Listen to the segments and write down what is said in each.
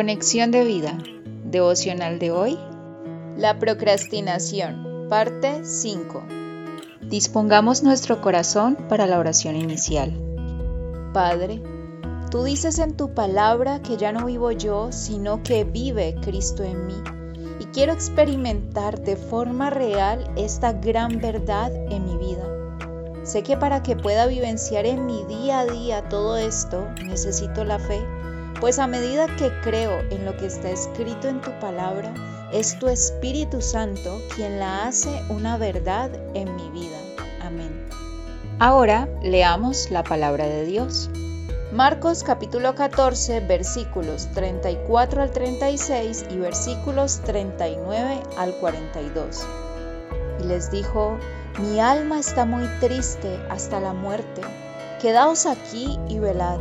Conexión de vida. Devocional de hoy. La procrastinación. Parte 5. Dispongamos nuestro corazón para la oración inicial. Padre, tú dices en tu palabra que ya no vivo yo, sino que vive Cristo en mí. Y quiero experimentar de forma real esta gran verdad en mi vida. Sé que para que pueda vivenciar en mi día a día todo esto, necesito la fe pues a medida que creo en lo que está escrito en tu palabra, es tu Espíritu Santo quien la hace una verdad en mi vida. Amén. Ahora leamos la palabra de Dios. Marcos capítulo 14 versículos 34 al 36 y versículos 39 al 42. Y les dijo, mi alma está muy triste hasta la muerte, quedaos aquí y velad.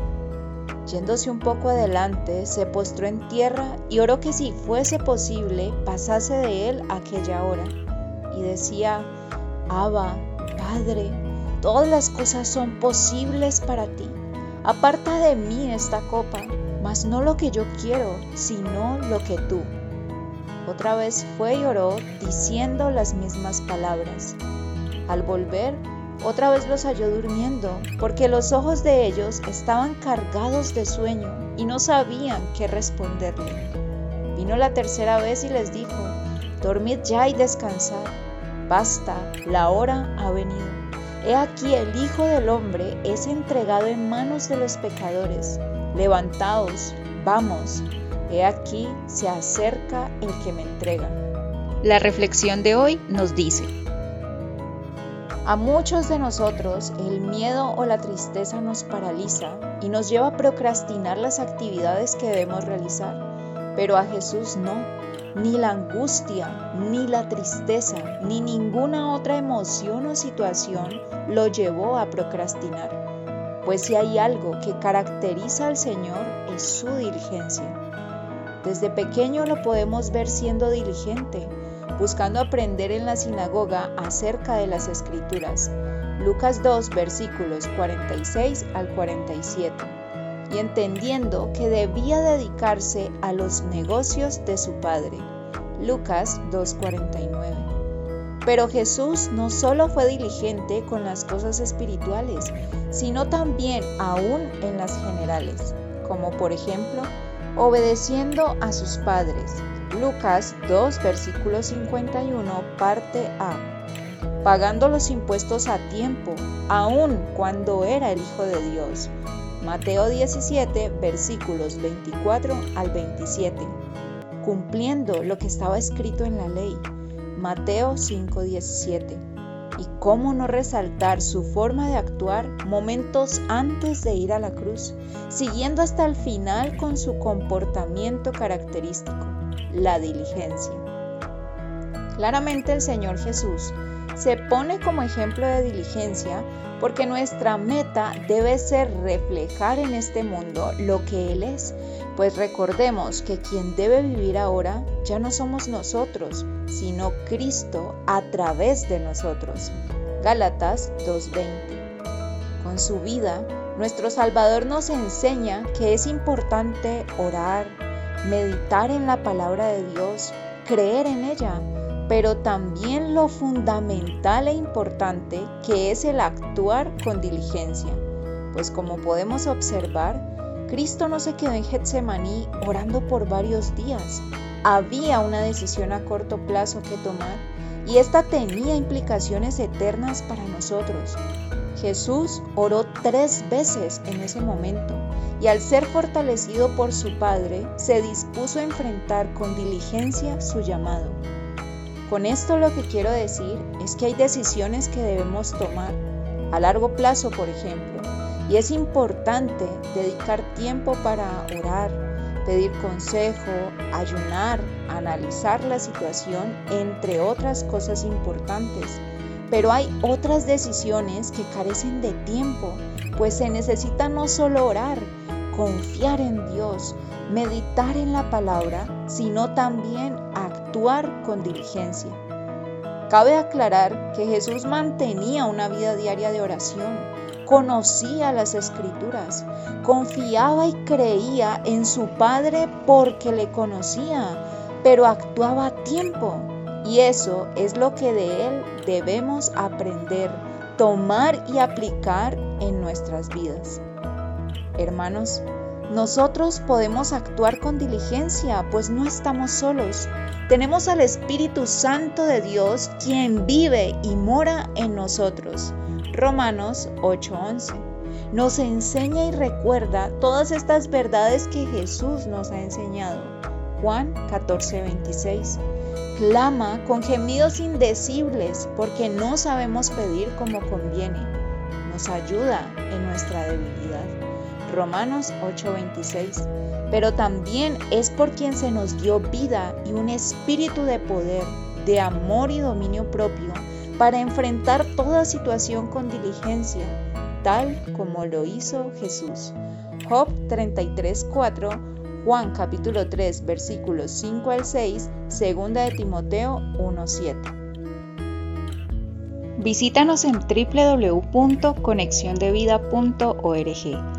Yéndose un poco adelante, se postró en tierra y oró que si fuese posible pasase de él aquella hora. Y decía, Abba, Padre, todas las cosas son posibles para ti. Aparta de mí esta copa, mas no lo que yo quiero, sino lo que tú. Otra vez fue y oró, diciendo las mismas palabras. Al volver, otra vez los halló durmiendo, porque los ojos de ellos estaban cargados de sueño y no sabían qué responderle. Vino la tercera vez y les dijo, Dormid ya y descansad. Basta, la hora ha venido. He aquí el Hijo del Hombre es entregado en manos de los pecadores. Levantaos, vamos. He aquí se acerca el que me entrega. La reflexión de hoy nos dice, a muchos de nosotros el miedo o la tristeza nos paraliza y nos lleva a procrastinar las actividades que debemos realizar, pero a Jesús no. Ni la angustia, ni la tristeza, ni ninguna otra emoción o situación lo llevó a procrastinar. Pues si hay algo que caracteriza al Señor es su diligencia. Desde pequeño lo podemos ver siendo diligente, buscando aprender en la sinagoga acerca de las escrituras. Lucas 2 versículos 46 al 47. Y entendiendo que debía dedicarse a los negocios de su padre. Lucas 2:49. Pero Jesús no solo fue diligente con las cosas espirituales, sino también aún en las generales, como por ejemplo obedeciendo a sus padres, Lucas 2, versículo 51, parte A. Pagando los impuestos a tiempo, aun cuando era el Hijo de Dios. Mateo 17, versículos 24 al 27. Cumpliendo lo que estaba escrito en la ley. Mateo 5, 17. Y cómo no resaltar su forma de actuar momentos antes de ir a la cruz, siguiendo hasta el final con su comportamiento característico la diligencia. Claramente el Señor Jesús se pone como ejemplo de diligencia porque nuestra meta debe ser reflejar en este mundo lo que Él es, pues recordemos que quien debe vivir ahora ya no somos nosotros, sino Cristo a través de nosotros. Gálatas 2.20. Con su vida, nuestro Salvador nos enseña que es importante orar, meditar en la palabra de Dios, creer en ella, pero también lo fundamental e importante que es el actuar con diligencia. Pues como podemos observar, Cristo no se quedó en Getsemaní orando por varios días. Había una decisión a corto plazo que tomar y esta tenía implicaciones eternas para nosotros. Jesús oró tres veces en ese momento y al ser fortalecido por su Padre, se dispuso a enfrentar con diligencia su llamado. Con esto lo que quiero decir es que hay decisiones que debemos tomar, a largo plazo por ejemplo, y es importante dedicar tiempo para orar, pedir consejo, ayunar, analizar la situación, entre otras cosas importantes. Pero hay otras decisiones que carecen de tiempo, pues se necesita no solo orar, confiar en Dios, meditar en la palabra, sino también actuar con diligencia. Cabe aclarar que Jesús mantenía una vida diaria de oración, conocía las escrituras, confiaba y creía en su Padre porque le conocía, pero actuaba a tiempo. Y eso es lo que de Él debemos aprender, tomar y aplicar en nuestras vidas. Hermanos, nosotros podemos actuar con diligencia, pues no estamos solos. Tenemos al Espíritu Santo de Dios, quien vive y mora en nosotros. Romanos 8:11. Nos enseña y recuerda todas estas verdades que Jesús nos ha enseñado. Juan 14:26. Clama con gemidos indecibles porque no sabemos pedir como conviene. Nos ayuda en nuestra debilidad. Romanos 8:26, pero también es por quien se nos dio vida y un espíritu de poder, de amor y dominio propio para enfrentar toda situación con diligencia, tal como lo hizo Jesús. Job 33:4, Juan capítulo 3 versículos 5 al 6, segunda de Timoteo 1:7. Visítanos en www.conexiondevida.org